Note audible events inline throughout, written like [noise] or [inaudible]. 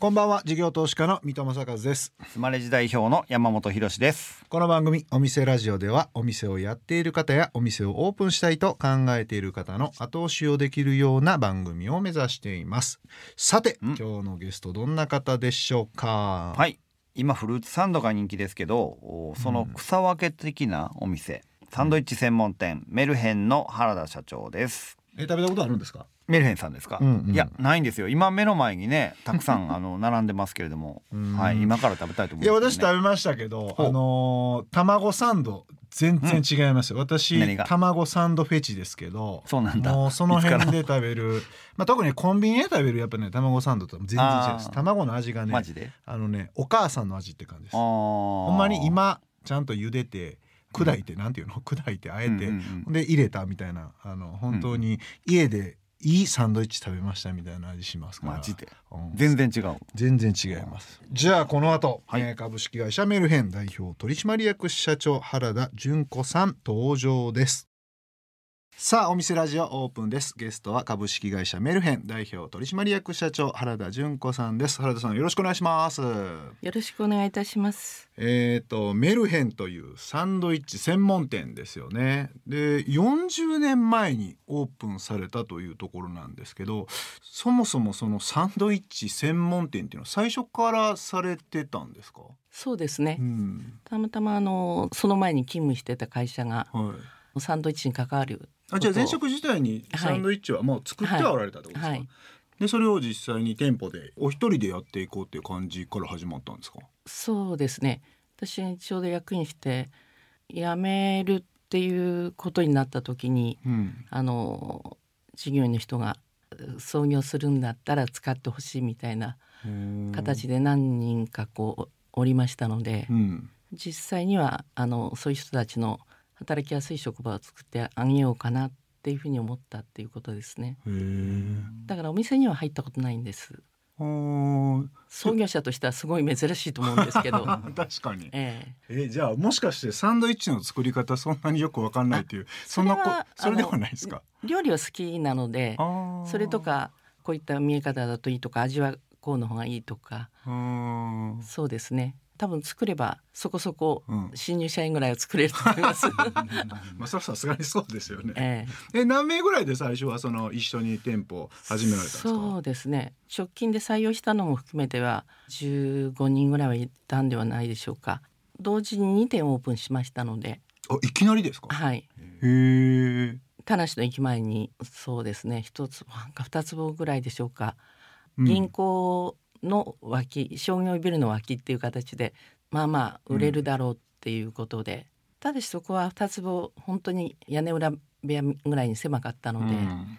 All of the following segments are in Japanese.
こんばんは事業投資家の三戸正和です。スマレジ代表の山本博です。この番組お店ラジオではお店をやっている方やお店をオープンしたいと考えている方の後押しをできるような番組を目指しています。さて今日のゲストどんな方でしょうか？はい。今フルーツサンドが人気ですけどその草分け的なお店、サンドイッチ専門店メルヘンの原田社長ですえ食べたことあるんですか？メルヘンさんですか、うんうん。いやないんですよ。今目の前にねたくさん [laughs] あの並んでますけれども。はい今から食べたいと思いやいます、私食べましたけどあのー卵サンド全然違いますよ、私何が？卵サンドフェチですけどそうなんだ。もうその辺で食べる [laughs] まあ特にコンビニで食べるやっぱね卵サンドと全然違います。卵の味がねマジで？あのねお母さんの味って感じです。ほんまに今ちゃんと茹でて砕いて、なんていうの？[laughs] 砕いてあえて、で入れたみたいな。あの本当に家でいいサンドイッチ食べましたみたいな味しますから。マジで？うん。全然違う。全然違います。じゃあこの後、はい。えー株式会社メルヘン代表取締役社長原田純子さん登場ですさあお店ラジオオープンです。ゲストは株式会社メルヘン代表取締役社長原田純子さんです。原田さんよろしくお願いします。よろしくお願いいたします。えー、とメルヘンというサンドイッチ専門店ですよね。で40年前にオープンされたというところなんですけどそもそもそのサンドイッチ専門店っていうのは最初からされてたんですか、そうですね。う。ん。たまたまあのその前に勤務してた会社がはい、サンドイッチに関わるあじゃあ前職自体にサンドイッチはもう作ってはおられたってことですか、はい。でそれを実際に店舗でお一人でやっていこうっていう感じから始まったんですか？そうですね。私がちょうど役員して辞めるっていうことになった時にうん。あの事業員の人が創業するんだったら使ってほしいみたいな形で何人かこうおりましたので、うん。実際にはあのそういう人たちの働きやすい職場を作ってあげようかなっていうふうに思ったっていうことですね。だからお店には入ったことないんです。創業者としてはすごい珍しいと思うんですけど。[laughs] 確かに。ええ。えじゃあもしかしてサンドイッチの作り方そんなによくわかんないっていうそんなこそれではないですか？料理は好きなのでそれとかこういった見え方だといいとか味はこうの方がいいとか。そうですね多分作ればそこそこうん。新入社員ぐらいは作れると思います。[laughs] まあそれはさすがにそうですよね。ええ。え何名ぐらいで最初はその一緒に店舗始められたんですか？そうですね。直近で採用したのも含めては15人ぐらいはいたんではないでしょうか。同時に2店オープンしましたので。あいきなりですか？はい。へえ。田無の駅前にそうですね。一つなんか2坪ぐらいでしょうか、うん。銀行の脇商業ビルの脇っていう形でまあまあ売れるだろうっていうことで、ただしそこは2坪本当に屋根裏部屋ぐらいに狭かったので、うん。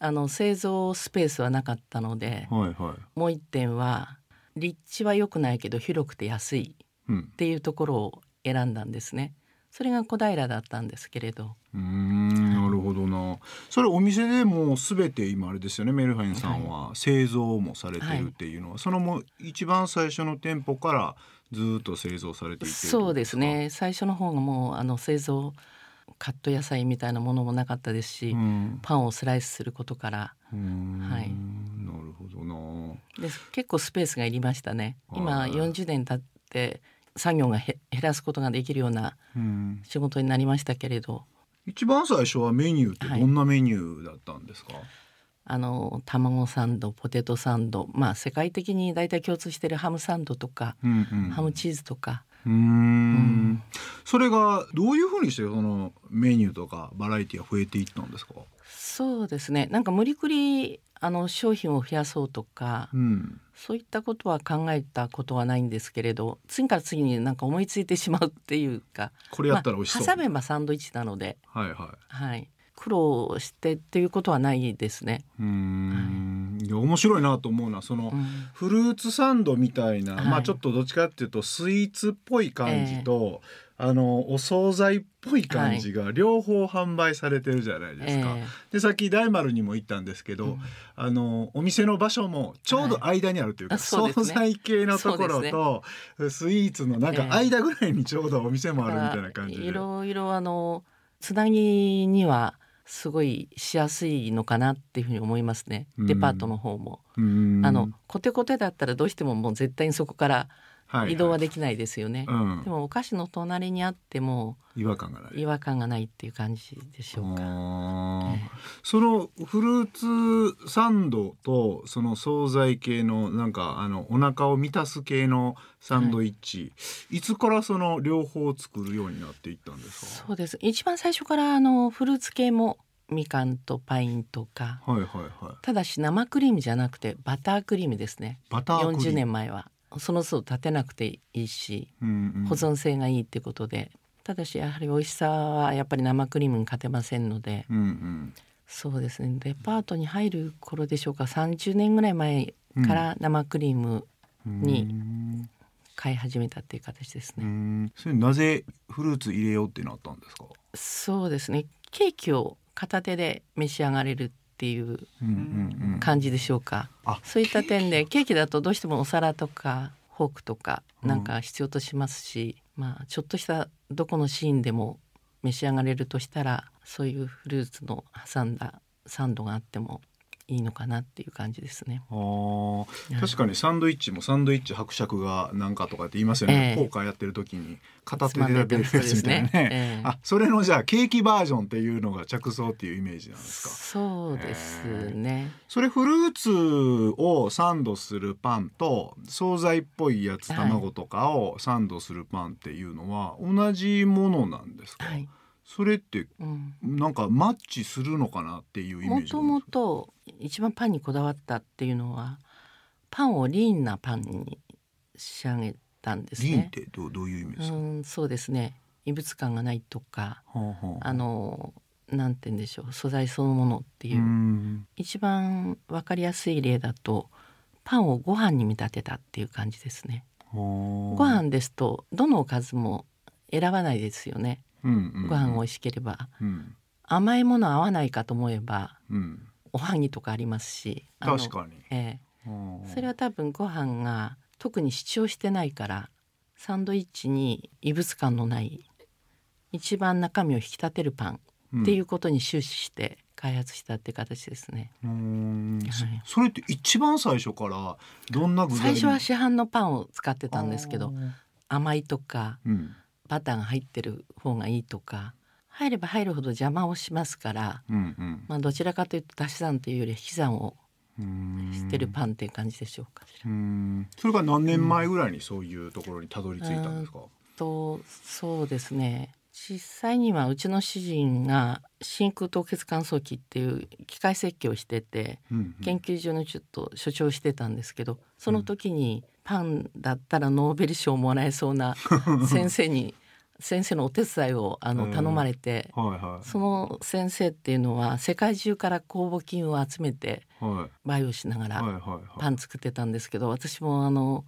あの製造スペースはなかったので、はいはい。もう一点は立地は良くないけど広くて安いうん。っていうところを選んだんですね。それが小平だったんですけれど、うーんなるほどな。それお店でもうすべて今あれですよねメルヘンさんは。製造もされてるっていうのは、そのもう一番最初の店舗からずっと製造されていてそうですね。最初の方がもうあの製造カット野菜みたいなものもなかったですし、うん。パンをスライスすることから。はい。なるほどな。で結構スペースがいりましたね。今はい。40年経って作業がへ減らすことができるようなうん。仕事になりましたけれど、一番最初はメニューってどんなメニューだったんですか、あの卵サンドポテトサンド。まあ世界的に大体共通しているハムサンドとか、うんうん。ハムチーズとか。うーん。それがどういうふうにしてそのメニューとかバラエティが増えていったんですか？そうですね。なんか無理くりあの商品を増やそうとか、うん。そういったことは考えたことはないんですけれど次から次になんか思いついてしまうっていうかこれやったら美味しそう、まあ挟めばサンドイッチなので、はいはい。はい、苦労してっていうことはないですね。うーん。いや面白いなと思うのはその、うん。フルーツサンドみたいな、はい。まあちょっとどっちかっていうとスイーツっぽい感じと、あのお惣菜っぽい感じが両方販売されてるじゃないですか。えでさっき大丸にも行ったんですけど、うん。あのお店の場所もちょうど間にあるというか、はい惣菜系のところと、スイーツのなんかええ間ぐらいにちょうどお店もあるみたいな感じで。い。ろいろあのつなぎにはすごいしやすいのかなっていうふうに思いますね、うんデパートの方も。うん。あのコテコテだったらどうしてももう絶対にそこから移動はできないですよね。うん。でもお菓子の隣にあっても違和感がない。違和感がないっていう感じでしょうか。あー。えそのフルーツサンドとその惣菜系のなんかあのお腹を満たす系のサンドイッチ、い、つからその両方作るようになっていったんですか？そうです。一番最初からあのフルーツ系もみかんとパインとか。はいはいはい。ただし生クリームじゃなくてバタークリームですね。バタークリーム。40年前はその都度立てなくていいしうんうん。保存性がいいってことで、ただしやはり美味しさはやっぱり生クリームに勝てませんので。うんうん。そうですね。デパートに入る頃でしょうか。30年ぐらい前から生クリームにうん。買い始めたっていう形ですうね。ん。それなぜフルーツ入れようってなったんですか？そうですね。ケーキを片手で召し上がれるっていううんうんうん。感じでしょうか。あ。そういった点でケーキだとどうしてもお皿とかフォークとかうん。なんか必要としますし、まあちょっとしたどこのシーンでも召し上がれるとしたらそういうフルーツの挟んだサンドがあってもいいのかなっていう感じですね。確かにサンドイッチもサンドイッチ伯爵がなんかとかって言いますよね、ええ。ポーやってる時に片手でやってるやつみたいなね。ええ。あそれのじゃあケーキバージョンっていうのが着想っていうイメージなんですか？そうですね。それフルーツをサンドするパンと惣菜っぽいやつはい。卵とかをサンドするパンっていうのは同じものなんですか、はい。それってうん。なんかマッチするのかなっていうイメージもともと一番パンにこだわったっていうのはパンをリーンなパンに仕上げたんですね。リンってどうどういう意味ですか、うん、そうですね。異物感がないとか、はあはああのなんて言うんでしょう、素材そのものっていうう、ん一番わかりやすい例だとパンをご飯に見立てたっていう感じですね。ごご飯ですとどのおかずも選ばないですよね。ご飯美味しければ。うん。甘いもの合わないかと思えばうん、おはぎとかありますし、確かに、ええ。うん。それは多分ご飯が特に主張してないからサンドイッチに異物感のない一番中身を引き立てるパンっていうことに終始して開発したっていう形ですね。うん。そはい。それって一番最初からどんな具材最初は市販のパンを使ってたんですけど甘いとかうんバターが入ってる方がいいとか入れば入るほど邪魔をしますから、うんうん。まあ、どちらかというと足し算というより引き算をうんしてるパンっていう感じでしょうかそれが何年前ぐらいにそういうところにたどり着いたんですか、とそうですね。実際にはうちの主人が真空凍結乾燥機っていう機械設計をしててうんうん。研究所のちょっと所長してたんですけどその時にパンだったらノーベル賞もらえそうな [laughs] 先生に先生のお手伝いをあのうん頼まれてはいはい。その先生っていうのは世界中から公募金を集めてはい。培養しながらパン作ってたんですけど私もあの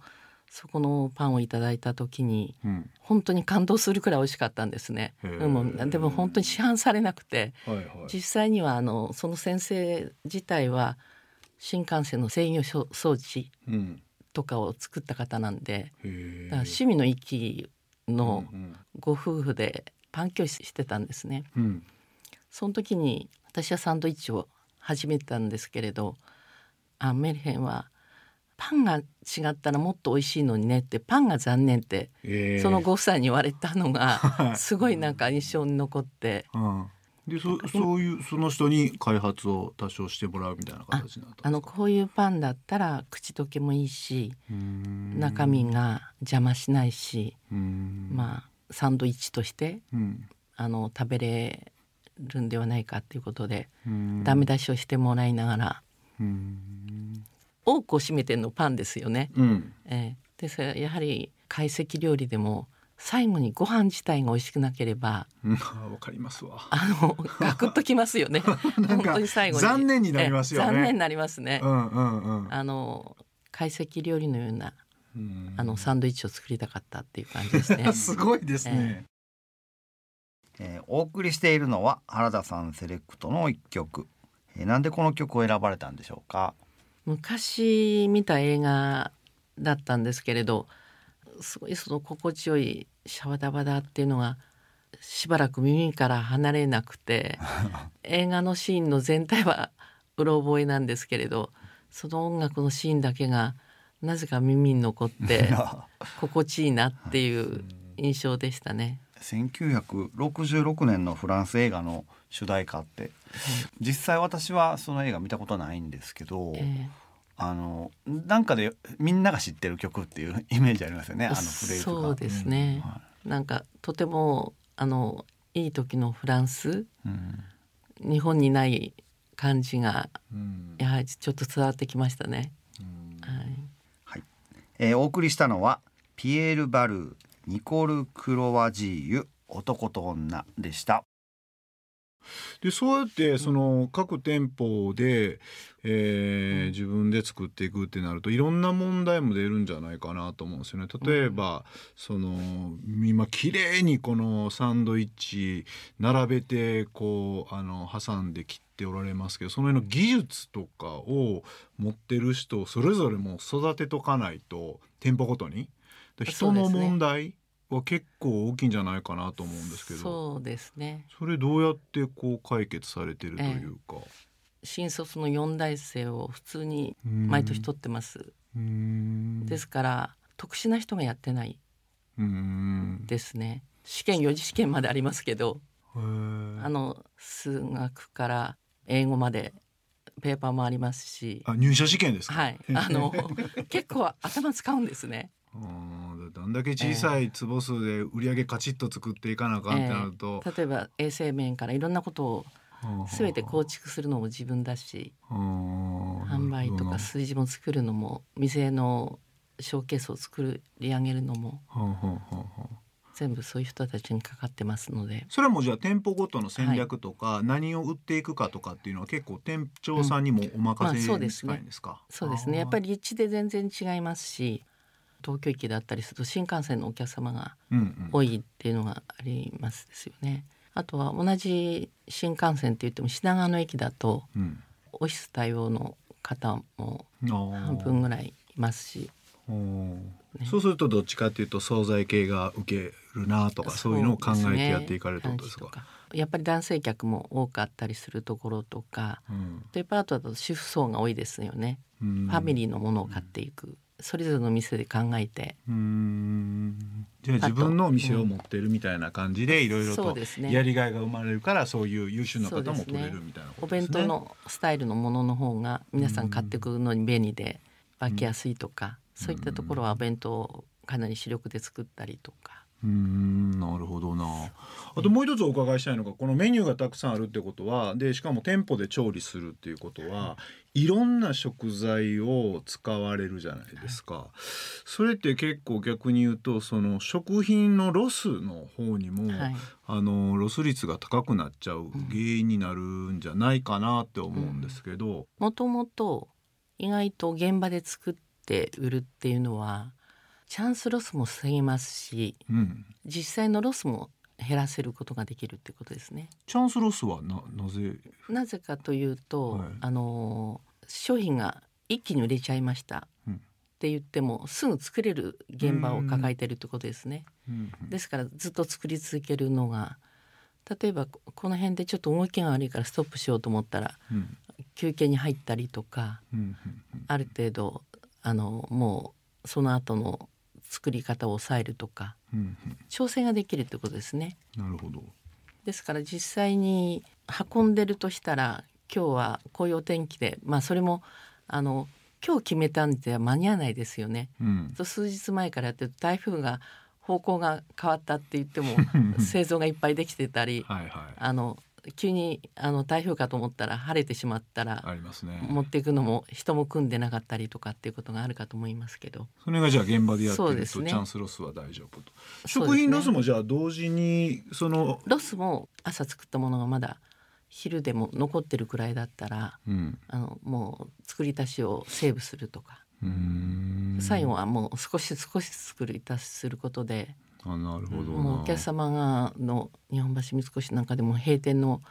そこのパンをいただいた時にうん。本当に感動するくらい美味しかったんですね。でもでも本当に市販されなくてはいはい。実際にはあのその先生自体は新幹線の制御装装置うんとかを作った方なんでだから趣味の域のうんご夫婦でパン教室してたんですね。うん。その時に私はサンドイッチを始めたんですけれどあメルヘンはパンが違ったらもっと美味しいのにねってパンが残念ってえー。そのご夫妻に言われたのがはい。すごいなんか印象に残ってうんでそそういうその人に開発を多少してもらうみたいな形になあのこういうパンだったら口溶けもいいし中身が邪魔しないし、まあサンドイッチとしてうん。あの食べれるんではないかっていうことで、ダメ出しをしてもらいながら多くを占めてるのパンですよね。うん。えーでやはり懐石料理でも最後にご飯自体が美味しくなければうん。あわかりますわ。あのガクッときますよね。[laughs] 本当に最後に。残念になりますよね。え残念になりますね。うんうんうん。あの懐石料理のようなうん。あのサンドイッチを作りたかったっていう感じですね。[laughs] すごいですね。えーお送りしているのは原田さんセレクトの一曲、えーなんでこの曲を選ばれたんでしょうか？昔見た映画だったんですけれどすごいその心地よいシャワダバダっていうのがしばらく耳から離れなくて [laughs] 映画のシーンの全体はうろ覚えなんですけれどその音楽のシーンだけがなぜか耳に残って心地いいなっていう印象でしたね。1966年のフランス映画の主題歌って実際私はその映画見たことないんですけど、えあのなんかでみんなが知ってる曲っていうイメージありますよね。あえのフレーズが。そうですね、はなんかとてもあのいい時のフランス。いうん。日本にない感じがうん。やはりちょっと伝わってきましたね。うん。はい。はい。えーお送りしたのはピエール・バルーニコル・クロワジーユ男と女でした。でそうやってその各店舗で、えー自分で作っていくってなるといろんな問題も出るんじゃないかなと思うんですよね。例えば、その今綺麗にこのサンドイッチ並べてこうあの挟んで切っておられますけどその辺の技術とかを持ってる人をそれぞれもう育てとかないと店舗ごとに。で人の問題は結構大きいんじゃないかなと思うんですけど。そうですねそれどうやってこう解決されてるというか。新卒の4大生を普通に毎年取ってます。うんですから特殊な人がやってないうんですね。試験4次試験までありますけどあの数学から英語までペーパーもありますしあ入社試験ですか？はいあの [laughs] 結構頭使うんですね。うんどんだけ小さい坪数で売り上げカチッと作っていかなあかんってなると、例えば衛生面からいろんなことを全て構築築するのも自分だし販販売とか数字も作るのも店のショーケースを作り上げるのも全部そういう人たちにかかってますので。それはもうじゃあ店舗ごとの戦略とか、何を売っていくかとかっていうのは結構店長さんにもお任せにまあそうですね。近いんですか？そうですね。やっぱり、り立地で全然違いますし東京駅だったりすると新幹線のお客様が多いっていうのがありますですよね。あとは同じ新幹線って言っても品川の駅だとうん。オフィス対応の方も半分ぐらいいますし。おー。そうするとどっちかっていうと惣菜系が受けるなとかそういうのを考えてやっていかれるってことですか？やっぱり男性客も多かったりするところとかうん。デパートだと主婦層が多いですよね、うん。ファミリーのものを買っていくそれぞれの店で考えて。うーん。じゃあ自分のお店を持ってるみたいな感じでいろいろとそうですね。やりがいが生まれるからそういう優秀な方も取れるみたいなこおとですね。弁当のスタイルのものの方が皆さん買ってくるのに便利で分けやすいとか、そういったところはお弁当をかなり主力で作ったりとか。うーんなるほどな。あともう一つお伺いしたいのがこのメニューがたくさんあるってことはでしかも店舗で調理するっていうことはいろんな食材を使われるじゃないですか。それって結構逆に言うとその食品のロスの方にも、はいあのロス率が高くなっちゃう原因になるんじゃないかなって思うんですけど。もともと意外と現場で作って売るっていうのはチャンスロスも防げますしうん。実際のロスも減らせることができるってことですね。チャンスロスはななぜ？なぜかというと、はい。あの商品が一気に売れちゃいました、うん。って言ってもすぐ作れる現場を抱えてるってことですね。うん。ですからずっと作り続けるのが例えばここの辺でちょっと動きが悪いからストップしようと思ったらうん。休憩に入ったりとかうんうんある程度あのもうその後の作り方を抑えるとかうんうん調整ができるってことですね。なるほど。ですから実際に運んでるとしたら今日はこういうお天気でまあそれもあの今日決めたんでは間に合わないですよね。うんと数日前からやってると台風が方向が変わったって言っても [laughs] 製造がいっぱいできてたりはいはいあの急にあの台風かと思ったら晴れてしまったらありますね。持っていくのも人も組んでなかったりとかっていうことがあるかと思いますけど。それがじゃあ現場でやってると、ね。チャンスロスは大丈夫と。食品ロスもじゃあ同時にその、ロスも朝作ったものがまだ昼でも残ってるくらいだったらうん、あのもう作り足しをセーブするとか、最後はもう少し少し作り足しすることであなるほどな。もうお客様がの日本橋三越なんかでも閉店の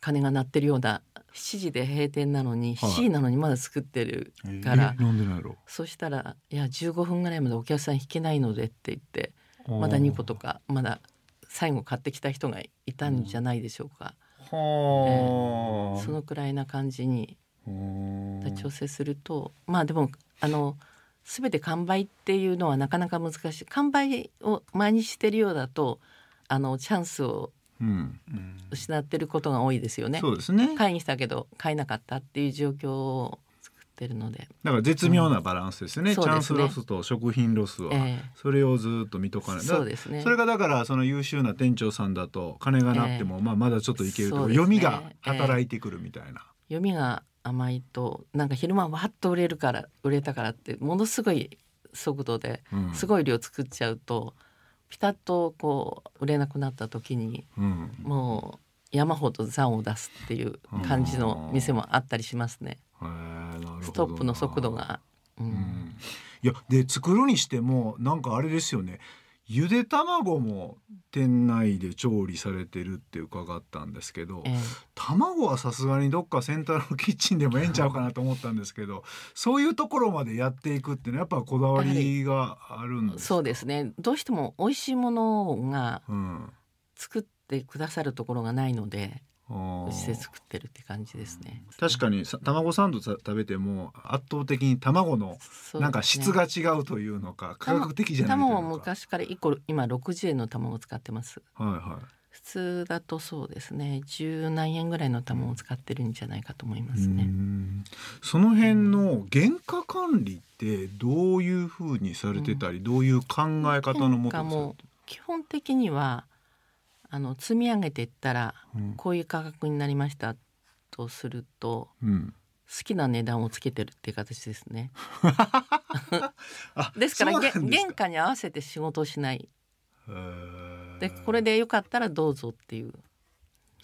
鐘が鳴ってるような7時で閉店なのにはい。7時なのにまだ作ってるえーから、なんでなんやろ。そしたら「いや15分ぐらいまでお客さん引けないので」って言ってまだ2個とかまだ最後買ってきた人がいたんじゃないでしょうか、はあ。そのくらいな感じにうん調整するとまあでもあの全て完売っていうのはなかなか難しい完売を毎日してるようだとあのチャンスをうん、失ってることが多いですよね。そうですね。買いに来たけど買えなかったっていう状況を作ってるので、だから絶妙なバランスですね。うんチャンスロスと食品ロスは、ええそれをずっと見とかない。だそうですねそれがだからその優秀な店長さんだと金がなっても、まあまだちょっといけると、ね読みが働いてくるみたいな。読みが甘いとなんか昼間わっと売れるから売れたからってものすごい速度でうんすごい量作っちゃうと、ピタッとこう売れなくなった時にうん。もう山ほど残を出すっていう感じの店もあったりしますね。ストップの速度。が、うんうんいやで作るにしてもなんかあれですよね。ゆで卵も店内で調理されてるって伺ったんですけど、ええ。卵はさすがにどっかセンターのキッチンでもええんちゃうかなと思ったんですけどそういうところまでやっていくっていうのはやっぱこだわりがあるんですか？そうですね。どうしても美味しいものがうん。作ってくださるところがないのであーうちで作ってるって感じですね。確かにさ卵サンドさ食べても圧倒的に卵のなんか質が違うというのか科学的じゃないという卵昔から1個今60円の卵を使ってます。はいはい。普通だとそうですね。十何円ぐらいの卵を使ってるんじゃないかと思いますうね。ん。その辺の原価管理ってどういうふうにされてたり、どういう考え方のもと基本的にはあの積み上げていったらうん。こういう価格になりましたとするとうん。好きな値段をつけてるっていう形ですね。[laughs] あですから原価に合わせて仕事をしない。でこれでよかったらどうぞっていう。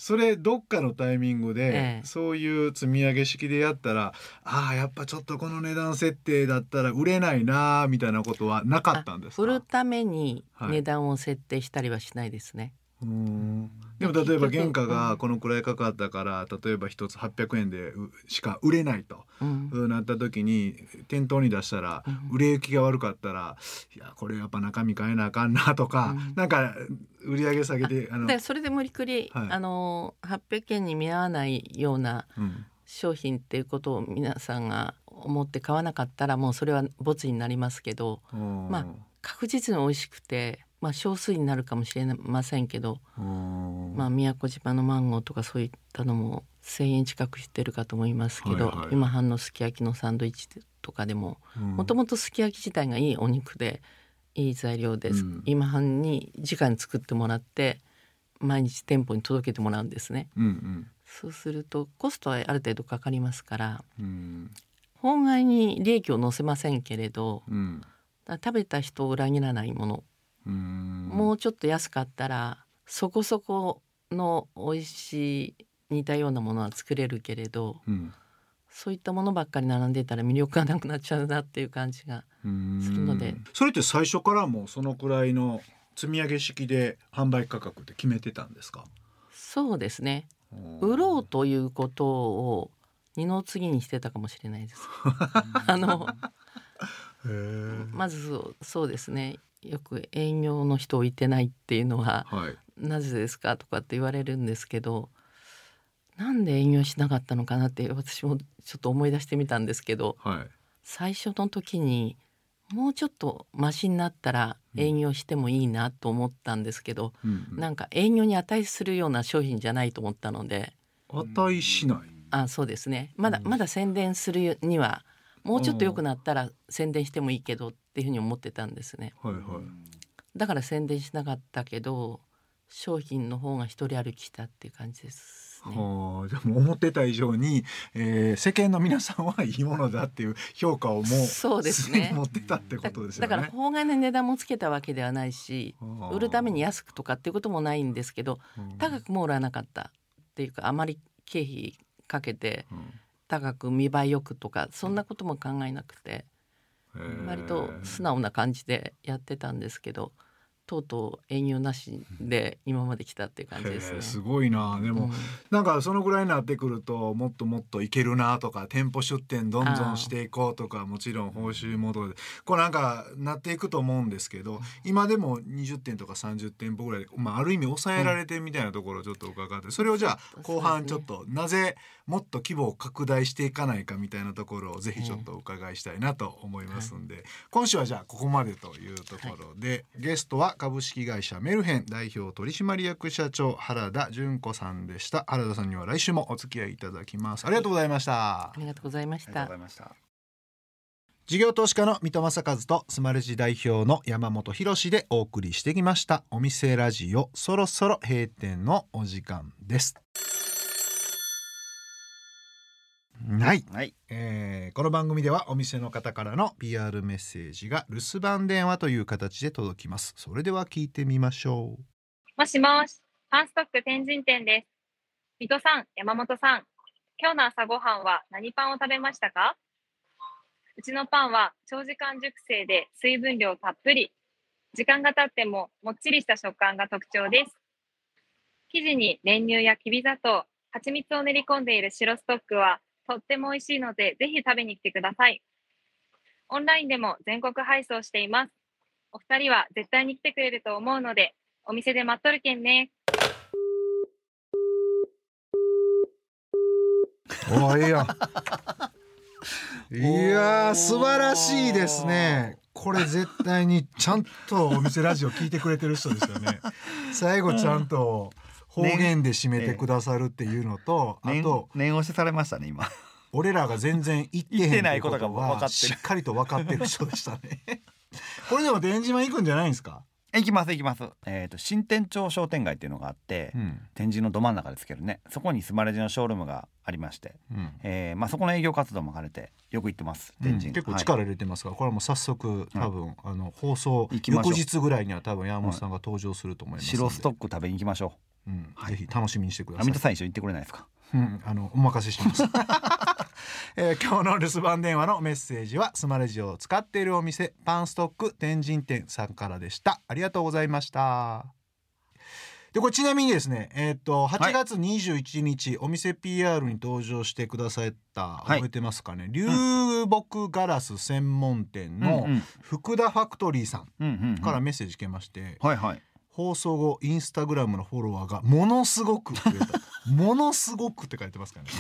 それどっかのタイミングで、ええ。そういう積み上げ式でやったらああやっぱちょっとこの値段設定だったら売れないなーみたいなことはなかったんですか？売るためにはい。値段を設定したりはしないですね。うーん。でも例えば原価うんがこのくらいかかったから例えば一つ800円でうしか売れないと、うん。なった時に店頭に出したらうん。売れ行きが悪かったらいやこれやっぱ中身変えなあかんなとか、うん。なんか売り上げ下げてあのでそれで無理くり、はい。あの800円に見合わないようなうん。商品っていうことを皆さんが思って買わなかったらもうそれはボツになりますけどうん。ま確実に美味しくて、まあ、少数になるかもしれませんけど、うん。まあ、宮古島のマンゴーとかそういったのも1,000円近くしてるかと思いますけど、はいはい。今半のすき焼きのサンドイッチとかでもうん。もともとすき焼き自体がいいお肉でいい材料です、うん。今半に直に作ってもらって毎日店舗に届けてもらうんですね。うんうん。そうするとコストはある程度かかりますからうん。本外に利益を乗せませんけれどうん。食べた人を裏切らないもの、うんもうちょっと安かったらそこそこの美味しい似たようなものは作れるけれどうん。そういったものばっかり並んでたら魅力がなくなっちゃうなっていう感じがうんするので。それって最初からもうそのくらいの積み上げ式で販売価格って決めてたんですか？そうですね。売ろうということを二の次にしてたかもしれないです。[laughs] あのまずそうそうですねよく営業の人をいてないっていうのははい。なぜですかとかって言われるんですけどなんで営業しなかったのかなって私もちょっと思い出してみたんですけどはい。最初の時にもうちょっとマシになったら営業してもいいなと思ったんですけど、うんうん。なんか営業に値するような商品じゃないと思ったので値しない。あそうですね。まだうん。まだ宣伝するにはもうちょっと良くなったら宣伝してもいいけどっていうふうに思ってたんですね。はいはい。だから宣伝しなかったけど商品の方が一人歩きしたっていう感じですね。はあ、でも思ってた以上に、えー、世間の皆さんはいいものだっていう評価をもうそうですね。持ってたってことですよね。だから法外な値段もつけたわけではないしはあ。売るために安くとかっていうこともないんですけどうん。高くも売らなかったっていうかあまり経費かけてうん高く見栄えよくとかそんなことも考えなくて割と素直な感じでやってたんですけどとうとう営業なしで今まで来たっていう感じですね。すごいな。でも、うん。なんかそのぐらいになってくるともっともっといけるなとか店舗出店どんどんしていこうとかもちろん報酬もとでこうなんかなっていくと思うんですけど今でも20店とか30店舗ぐらいで、まあ、ある意味抑えられてみたいなところをちょっと伺ってそれをじゃあ後半ちょっとなぜもっと規模を拡大していかないかみたいなところをぜひちょっとお伺いしたいなと思いますんで、今週はじゃあここまでというところで、ゲストは株式会社メルヘン代表取締役社長原田純子さんでした。原田さんには来週もお付き合いいただきます。ありがとうございました。ありがとうございました。事業投資家の三戸正和とスマレジ代表の山本博でお送りしてきました。お店ラジオそろそろ閉店のお時間ですはい。はい。えーこの番組ではお店の方からの PR メッセージが留守番電話という形で届きます。それでは聞いてみましょう。もしもし、パンストック天神店です。水戸さん、山本さん、今日の朝ごはんは何パンを食べましたか？うちのパンは長時間熟成で水分量たっぷり。時間が経ってももっちりした食感が特徴です。生地に練乳やきび砂糖、蜂蜜を練り込んでいる白ストックはとっても美味しいのでぜひ食べに来てください。オンラインでも全国配送しています。お二人は絶対に来てくれると思うのでお店で待っとるけんね。おーいいやいやー素晴らしいですねこれ絶対にちゃんとお店ラジオ聞いてくれてる人ですよね最後ちゃんと方言で締めてくださるっていうのと、あ念と念押しされましたね今。俺らが全然言ってへん言ってないことが分かってしっかりと分かってる人でしたね。[laughs] これでも天島行くんじゃないんですか、行きます行きます。えっ、と新店長商店街っていうのがあって、うん。天神のど真ん中ですけどね。そこにスマレジのショールームがありまして、うん。えーまあ、そこの営業活動も兼ねてよく行ってます天神、結構はい力入れてますから、これはもう早速多分、あの放送翌日ぐらいには多分山本さんが登場すると思います白ストック食べに行きましょうん。はい。ぜひ楽しみにしてくうださい。さん一緒に行ってくれないですか？うん、あのお任せします、[laughs] えー今日の留守番電話のメッセージはスマレジを使っているお店パンストック天神店さんからでした。ありがとうございました。でこれちなみにですねえっ、と8月21日、お店 PR に登場してくださった、い。覚えてますかね？流木ガラス専門店のうんうん。福田ファクトリーさんうんうんうん。からメッセージ来まして、はいはい放送後インスタグラムのフォロワーがものすごく増えた。[laughs] ものすごくって書いてますからね。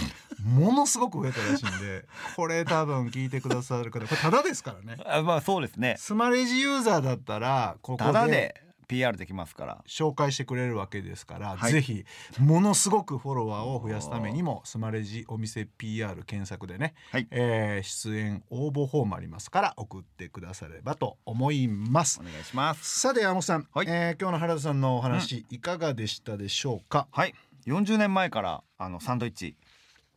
ものすごく増えたらしいんでこれ多分聞いてくださる方これタダですからね。あまあそうですね。スマレジユーザーだったらここただでで PR できますから。紹介してくれるわけですから、はい。ぜひものすごくフォロワーを増やすためにもスマレジお店 PR 検索でね、はい。えー出演応募フォームありますから送ってくださればと思います。お願いします。さて山本さん、はい。えー今日の原田さんのお話、いかがでしたでしょうか？はい。40年前からあのサンドイッチ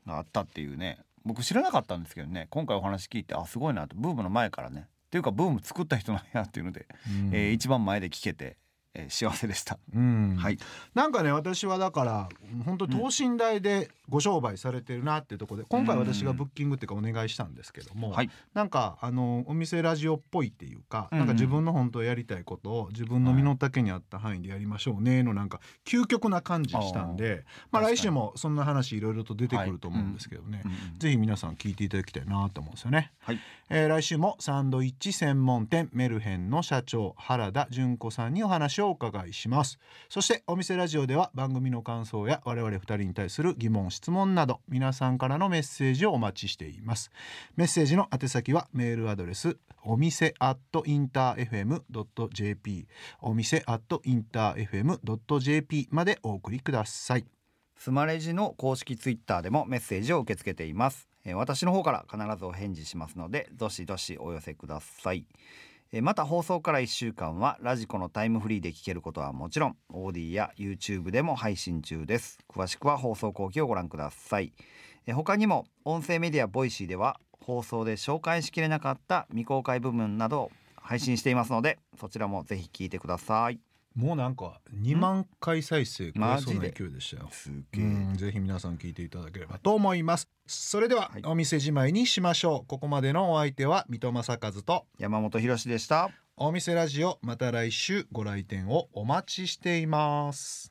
があったっていうね僕知らなかったんですけどね今回お話聞いてあすごいなとブームの前からね。っていうかブーム作った人なんやっていうので、うん。えー一番前で聞けて、えー幸せでした、うん。はい。なんかね私はだから本当等身大でご商売されてるなっていうところで今回私がブッキングっていうかお願いしたんですけども、はい。なんかあのお店ラジオっぽいっていうか、うん。なんか自分の本当やりたいことを自分の身の丈に合った範囲でやりましょうねのなんか究極な感じしたんで、まあ来週もそんな話いろいろと出てくると思うんですけどね、うんうん。ぜひ皆さん聞いていただきたいなと思うんですよね。はい。えー来週もサンドイッチ専門店メルヘンの社長原田純子さんにお話をお伺いします。そしてお店ラジオでは番組の感想や我々二人に対する疑問質問など皆さんからのメッセージをお待ちしています。メッセージの宛先はメールアドレスお店アットインター FM.jp お店アットインター FM.jp までお送りください。スマレジの公式ツイッターでもメッセージを受け付けています、私の方から必ずお返事しますのでどしどしお寄せください。また放送から1週間はラジコのタイムフリーで聞けることはもちろん AuDee や YouTube でも配信中です。詳しくは放送後記をご覧ください。え他にも音声メディアボイシーでは放送で紹介しきれなかった未公開部分などを配信していますのでそちらもぜひ聞いてください。もうなんか2万回再生超えそ勢いでしたよ。すうんぜひ皆さん聞いていただければと思います。それでは、はい。お店じまいにしましょう。ここまでのお相手は水戸正和と山本博史でした。大店ラジオまた来週ご来店をお待ちしています